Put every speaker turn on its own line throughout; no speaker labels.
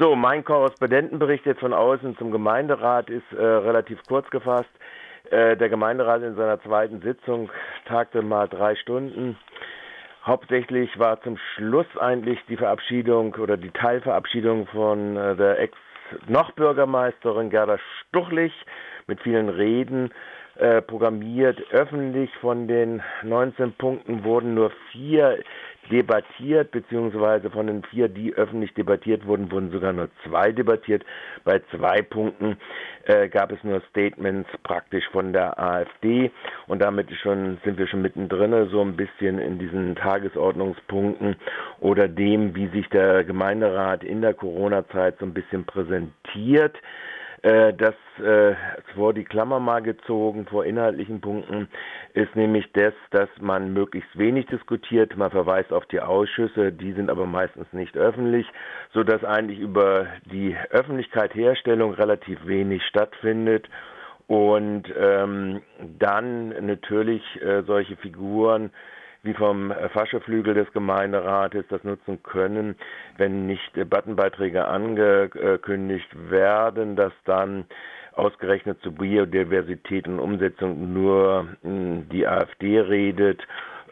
So, mein Korrespondentenbericht jetzt von außen zum Gemeinderat ist äh, relativ kurz gefasst. Äh, der Gemeinderat in seiner zweiten Sitzung tagte mal drei Stunden. Hauptsächlich war zum Schluss eigentlich die Verabschiedung oder die Teilverabschiedung von äh, der Ex-Noch-Bürgermeisterin Gerda Stuchlich mit vielen Reden äh, programmiert. Öffentlich von den 19 Punkten wurden nur vier debattiert, beziehungsweise von den vier, die öffentlich debattiert wurden, wurden sogar nur zwei debattiert. Bei zwei Punkten äh, gab es nur Statements praktisch von der AfD und damit schon sind wir schon mittendrin, so ein bisschen in diesen Tagesordnungspunkten oder dem, wie sich der Gemeinderat in der Corona-Zeit so ein bisschen präsentiert das äh, vor die Klammer mal gezogen, vor inhaltlichen Punkten, ist nämlich das, dass man möglichst wenig diskutiert. Man verweist auf die Ausschüsse, die sind aber meistens nicht öffentlich, so dass eigentlich über die Öffentlichkeit-Herstellung relativ wenig stattfindet. Und ähm, dann natürlich äh, solche Figuren wie vom Fascheflügel des Gemeinderates das nutzen können, wenn nicht Debattenbeiträge angekündigt werden, dass dann ausgerechnet zu Biodiversität und Umsetzung nur hm, die AfD redet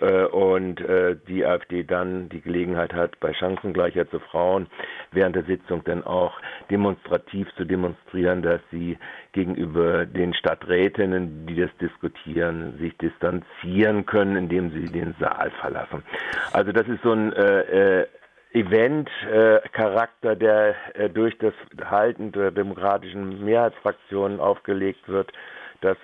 und äh, die AfD dann die Gelegenheit hat, bei Chancengleichheit zu Frauen während der Sitzung dann auch demonstrativ zu demonstrieren, dass sie gegenüber den Stadträtinnen, die das diskutieren, sich distanzieren können, indem sie den Saal verlassen. Also das ist so ein äh, äh, Event-Charakter, der äh, durch das Halten der demokratischen Mehrheitsfraktionen aufgelegt wird, dass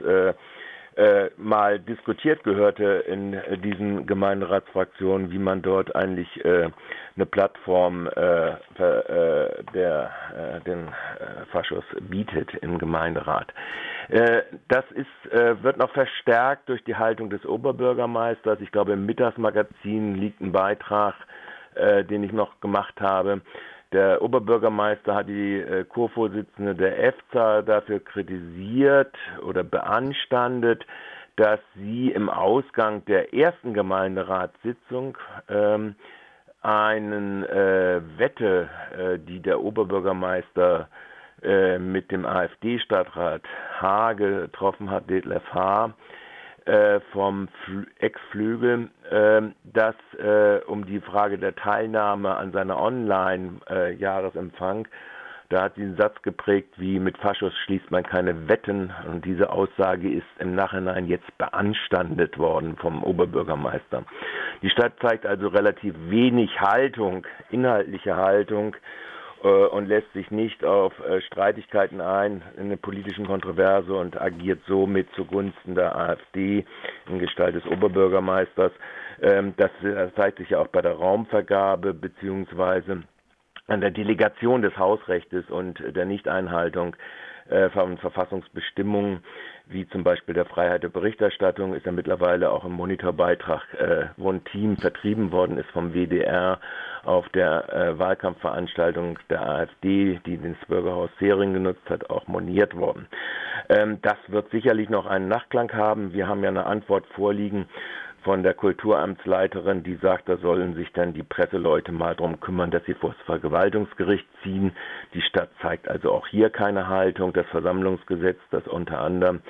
äh, mal diskutiert gehörte in äh, diesen Gemeinderatsfraktionen, wie man dort eigentlich äh, eine Plattform äh, für, äh, der äh, den Faschos bietet im Gemeinderat. das ist wird noch verstärkt durch die Haltung des Oberbürgermeisters. Ich glaube, im Mittagsmagazin liegt ein Beitrag, den ich noch gemacht habe der Oberbürgermeister hat die äh, Kurvorsitzende der EFZA dafür kritisiert oder beanstandet, dass sie im Ausgang der ersten Gemeinderatssitzung ähm, einen äh, Wette, äh, die der Oberbürgermeister äh, mit dem AfD-Stadtrat H getroffen hat, Detlef H., äh, vom Ex-Flügel, äh, dass äh, um die Frage der Teilnahme an seiner Online-Jahresempfang, da hat sie einen Satz geprägt wie mit Faschos schließt man keine Wetten und diese Aussage ist im Nachhinein jetzt beanstandet worden vom Oberbürgermeister. Die Stadt zeigt also relativ wenig Haltung, inhaltliche Haltung äh, und lässt sich nicht auf äh, Streitigkeiten ein in der politischen Kontroverse und agiert somit zugunsten der AfD in Gestalt des Oberbürgermeisters. Ähm, das zeigt sich ja auch bei der Raumvergabe beziehungsweise an der Delegation des Hausrechtes und der Nichteinhaltung äh, von Verfassungsbestimmungen, wie zum Beispiel der Freiheit der Berichterstattung, ist ja mittlerweile auch im Monitorbeitrag, äh, wo ein Team vertrieben worden ist vom WDR auf der äh, Wahlkampfveranstaltung der AfD, die das Bürgerhaus Sering genutzt hat, auch moniert worden. Ähm, das wird sicherlich noch einen Nachklang haben. Wir haben ja eine Antwort vorliegen von der Kulturamtsleiterin, die sagt, da sollen sich dann die Presseleute mal drum kümmern, dass sie vor das Vergewaltungsgericht ziehen. Die Stadt zeigt also auch hier keine Haltung. Das Versammlungsgesetz, das unter anderem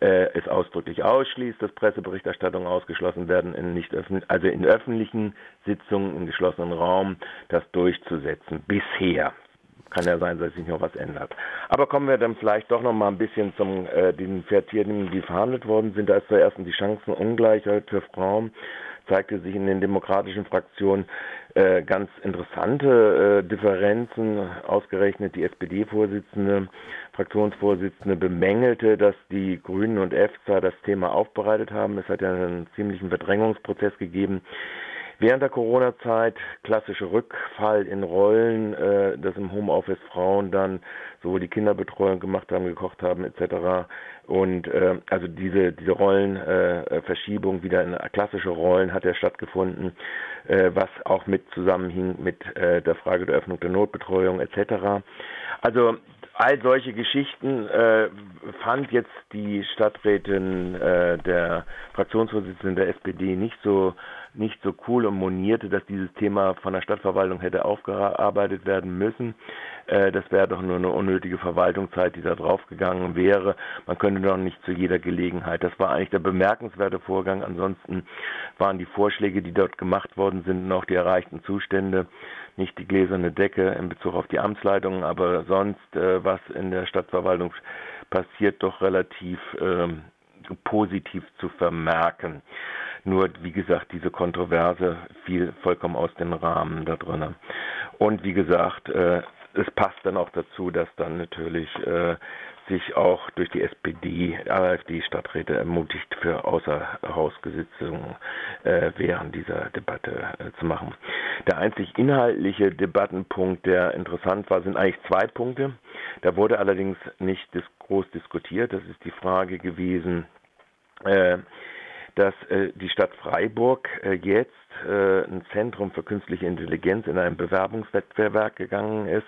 äh, es ausdrücklich ausschließt, dass Presseberichterstattungen ausgeschlossen werden, in nicht also in öffentlichen Sitzungen im geschlossenen Raum, das durchzusetzen. Bisher kann ja sein, dass sich noch was ändert. Aber kommen wir dann vielleicht doch noch mal ein bisschen zum äh, den Vertierungen, die verhandelt worden sind. Da ist zuerst die Chancenungleichheit für Frauen zeigte sich in den demokratischen Fraktionen äh, ganz interessante äh, Differenzen. Ausgerechnet die SPD-Vorsitzende, Fraktionsvorsitzende bemängelte, dass die Grünen und EFSA das Thema aufbereitet haben. Es hat ja einen ziemlichen Verdrängungsprozess gegeben. Während der Corona-Zeit klassische Rückfall in Rollen, äh, dass im Homeoffice Frauen dann sowohl die Kinderbetreuung gemacht haben, gekocht haben etc. Und äh, also diese diese Rollenverschiebung äh, wieder in klassische Rollen hat ja stattgefunden, äh, was auch mit zusammenhing mit äh, der Frage der Öffnung der Notbetreuung etc. Also all solche Geschichten äh, fand jetzt die Stadträtin äh, der Fraktionsvorsitzenden der SPD nicht so nicht so cool und monierte, dass dieses Thema von der Stadtverwaltung hätte aufgearbeitet werden müssen. Äh, das wäre doch nur eine unnötige Verwaltungszeit, die da draufgegangen wäre. Man könnte doch nicht zu jeder Gelegenheit. Das war eigentlich der bemerkenswerte Vorgang. Ansonsten waren die Vorschläge, die dort gemacht worden sind, und auch die erreichten Zustände nicht die gläserne Decke in Bezug auf die Amtsleitungen, aber sonst, äh, was in der Stadtverwaltung passiert, doch relativ ähm, positiv zu vermerken. Nur, wie gesagt, diese Kontroverse fiel vollkommen aus dem Rahmen da drin. Und wie gesagt, äh, es passt dann auch dazu, dass dann natürlich äh, sich auch durch die SPD, AfD-Stadträte ermutigt, für Außerhausgesitzungen äh, während dieser Debatte äh, zu machen. Der einzig inhaltliche Debattenpunkt, der interessant war, sind eigentlich zwei Punkte. Da wurde allerdings nicht groß diskutiert. Das ist die Frage gewesen, äh, dass äh, die Stadt Freiburg äh, jetzt äh, ein Zentrum für künstliche Intelligenz in einem Bewerbungswettbewerb gegangen ist,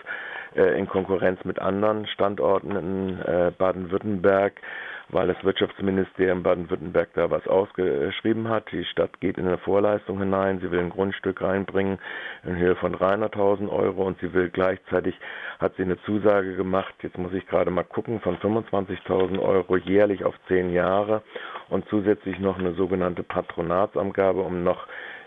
äh, in Konkurrenz mit anderen Standorten in äh, Baden-Württemberg weil das Wirtschaftsministerium Baden-Württemberg da was ausgeschrieben hat. Die Stadt geht in eine Vorleistung hinein, sie will ein Grundstück reinbringen in Höhe von 300.000 Euro und sie will gleichzeitig, hat sie eine Zusage gemacht, jetzt muss ich gerade mal gucken, von 25.000 Euro jährlich auf zehn Jahre und zusätzlich noch eine sogenannte Patronatsangabe, um noch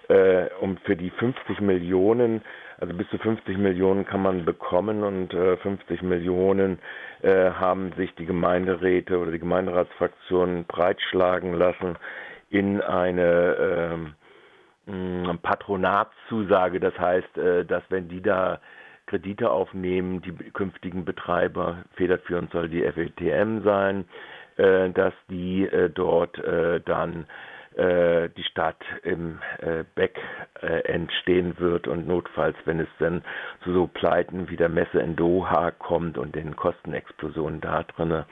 äh, um für die 50 Millionen also bis zu 50 Millionen kann man bekommen und äh, 50 Millionen äh, haben sich die Gemeinderäte oder die Gemeinderatsfraktionen breitschlagen lassen in eine ähm, Patronatszusage. Das heißt, äh, dass wenn die da Kredite aufnehmen, die künftigen Betreiber, federführend soll die FETM sein, äh, dass die äh, dort äh, dann äh, die Stadt im äh, Beck äh, entstehen wird und notfalls, wenn es dann zu so Pleiten wie der Messe in Doha kommt und den Kostenexplosionen da drinne,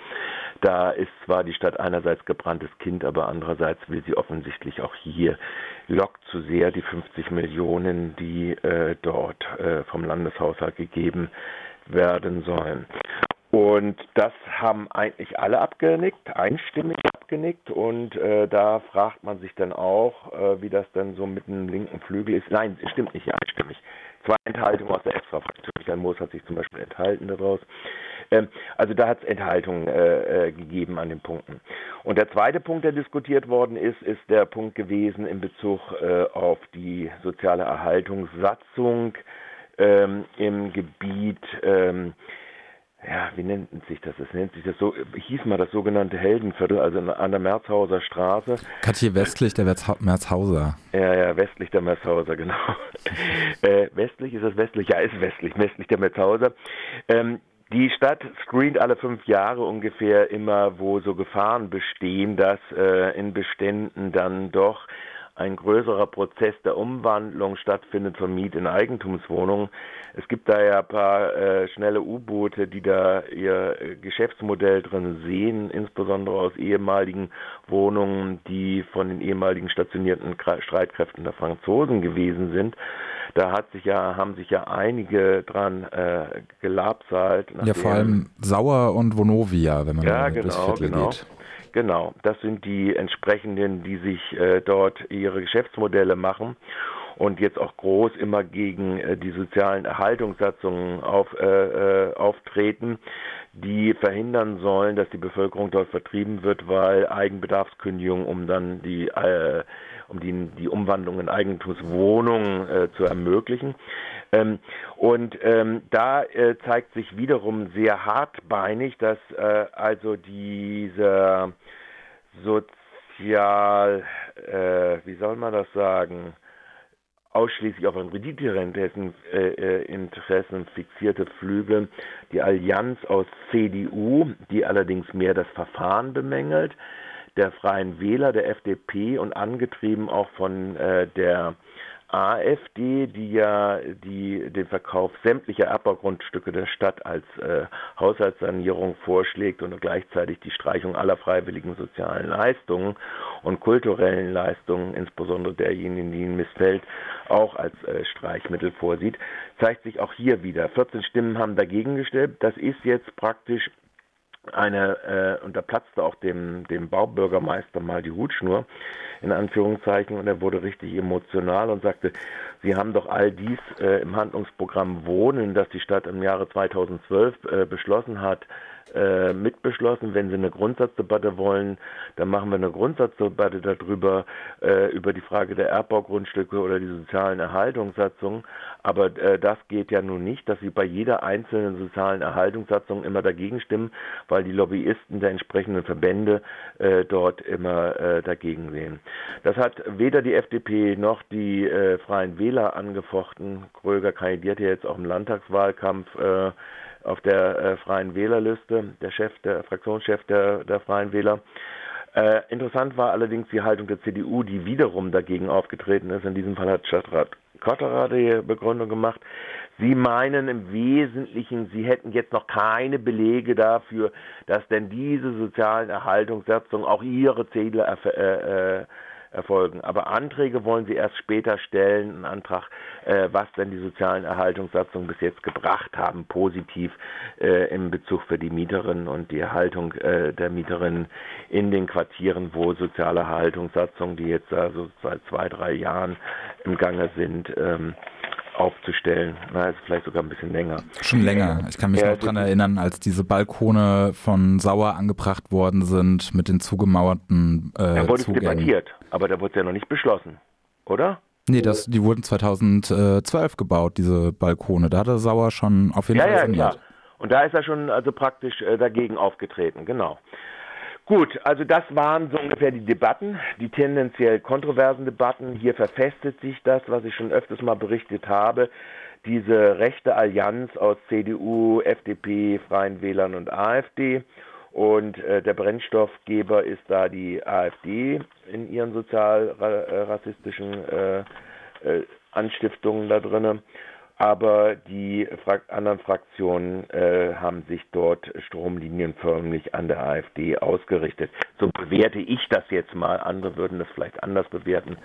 da ist zwar die Stadt einerseits gebranntes Kind, aber andererseits will sie offensichtlich auch hier lockt zu sehr die 50 Millionen, die äh, dort äh, vom Landeshaushalt gegeben werden sollen. Und das haben eigentlich alle abgenickt, einstimmig abgenickt. Und äh, da fragt man sich dann auch, äh, wie das dann so mit dem linken Flügel ist. Nein, stimmt nicht einstimmig. Zwei Enthaltungen aus der Extra-Fraktion. Michael Moos hat sich zum Beispiel enthalten daraus. Ähm, also da hat es Enthaltungen äh, äh, gegeben an den Punkten. Und der zweite Punkt, der diskutiert worden ist, ist der Punkt gewesen in Bezug äh, auf die soziale Erhaltungssatzung ähm, im Gebiet ähm, ja, wie nennt sich das? Es nennt sich das so, hieß mal das sogenannte Heldenviertel, also an der Merzhauser Straße.
Katje westlich der Merzhauser.
Ja, ja, westlich der Merzhauser, genau. äh, westlich ist das westlich, ja, ist westlich, westlich der Merzhauser. Ähm, die Stadt screent alle fünf Jahre ungefähr immer, wo so Gefahren bestehen, dass äh, in Beständen dann doch ein größerer Prozess der Umwandlung stattfindet von Miet- in Eigentumswohnungen. Es gibt da ja ein paar äh, schnelle U-Boote, die da ihr äh, Geschäftsmodell drin sehen, insbesondere aus ehemaligen Wohnungen, die von den ehemaligen stationierten Streitkräften der Franzosen gewesen sind. Da hat sich ja, haben sich ja einige dran äh, gelabsalt.
Ja, vor allem Sauer und Vonovia, wenn man
ja, genau, durchs Viertel genau. geht. Genau, das sind die entsprechenden, die sich äh, dort ihre Geschäftsmodelle machen und jetzt auch groß immer gegen äh, die sozialen Erhaltungssatzungen auf, äh, äh, auftreten, die verhindern sollen, dass die Bevölkerung dort vertrieben wird, weil Eigenbedarfskündigung, um dann die äh, um die, die Umwandlung in Eigentumswohnungen äh, zu ermöglichen. Ähm, und ähm, da äh, zeigt sich wiederum sehr hartbeinig, dass äh, also dieser sozial, äh, wie soll man das sagen, ausschließlich auf ein Renditeinteressen äh, Interessen fixierte Flügel, die Allianz aus CDU, die allerdings mehr das Verfahren bemängelt, der Freien Wähler, der FDP und angetrieben auch von äh, der AfD, die ja die, den Verkauf sämtlicher Erbbaugrundstücke der Stadt als äh, Haushaltssanierung vorschlägt und gleichzeitig die Streichung aller freiwilligen sozialen Leistungen und kulturellen Leistungen, insbesondere derjenigen, die ihnen missfällt, auch als äh, Streichmittel vorsieht, zeigt sich auch hier wieder. 14 Stimmen haben dagegen gestimmt. Das ist jetzt praktisch eine, äh, und da platzte auch dem, dem Baubürgermeister mal die Hutschnur, in Anführungszeichen, und er wurde richtig emotional und sagte, Sie haben doch all dies äh, im Handlungsprogramm Wohnen, das die Stadt im Jahre 2012 äh, beschlossen hat, äh, mitbeschlossen. Wenn Sie eine Grundsatzdebatte wollen, dann machen wir eine Grundsatzdebatte darüber, äh, über die Frage der Erbbaugrundstücke oder die sozialen Erhaltungssatzungen. Aber äh, das geht ja nun nicht, dass Sie bei jeder einzelnen sozialen Erhaltungssatzung immer dagegen stimmen, weil die Lobbyisten der entsprechenden Verbände äh, dort immer äh, dagegen sehen. Das hat weder die FDP noch die äh, Freien Wähler angefochten. Kröger kandidiert ja jetzt auch im Landtagswahlkampf auf der äh, Freien Wählerliste, der Chef, der Fraktionschef der, der Freien Wähler. Äh, interessant war allerdings die Haltung der CDU, die wiederum dagegen aufgetreten ist. In diesem Fall hat Stadtrat Kotterer die Begründung gemacht. Sie meinen im Wesentlichen, Sie hätten jetzt noch keine Belege dafür, dass denn diese sozialen Erhaltungssatzungen auch Ihre Ziele äh, äh, erfolgen. Aber Anträge wollen sie erst später stellen, einen Antrag, äh, was denn die sozialen Erhaltungssatzungen bis jetzt gebracht haben, positiv äh, im Bezug für die Mieterinnen und die Erhaltung äh, der Mieterinnen in den Quartieren, wo soziale Erhaltungssatzungen, die jetzt also seit zwei, drei Jahren im Gange sind, ähm, aufzustellen. Na, ist vielleicht sogar ein bisschen länger.
Schon länger. Ich kann mich ja, noch daran erinnern, als diese Balkone von Sauer angebracht worden sind mit den zugemauerten äh,
Da wurde es debattiert, aber da wurde es ja noch nicht beschlossen, oder?
Nee, das, die wurden 2012 gebaut, diese Balkone. Da hatte Sauer schon auf jeden
ja,
Fall
ja. Klar. Und da ist er schon also praktisch äh, dagegen aufgetreten, genau. Gut, also das waren so ungefähr die Debatten, die tendenziell kontroversen Debatten. Hier verfestigt sich das, was ich schon öfters mal berichtet habe, diese rechte Allianz aus CDU, FDP, Freien Wählern und AfD. Und äh, der Brennstoffgeber ist da die AfD in ihren sozial-rassistischen äh, äh, Anstiftungen da drinnen aber die anderen Fraktionen äh, haben sich dort stromlinienförmig an der AfD ausgerichtet. So bewerte ich das jetzt mal. Andere würden das vielleicht anders bewerten.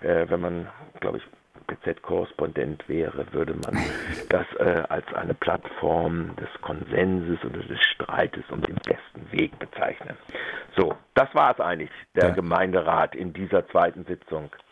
Äh, wenn man, glaube ich, BZ-Korrespondent wäre, würde man das äh, als eine Plattform des Konsenses oder des Streites um den besten Weg bezeichnen. So, das war es eigentlich, der ja. Gemeinderat in dieser zweiten Sitzung.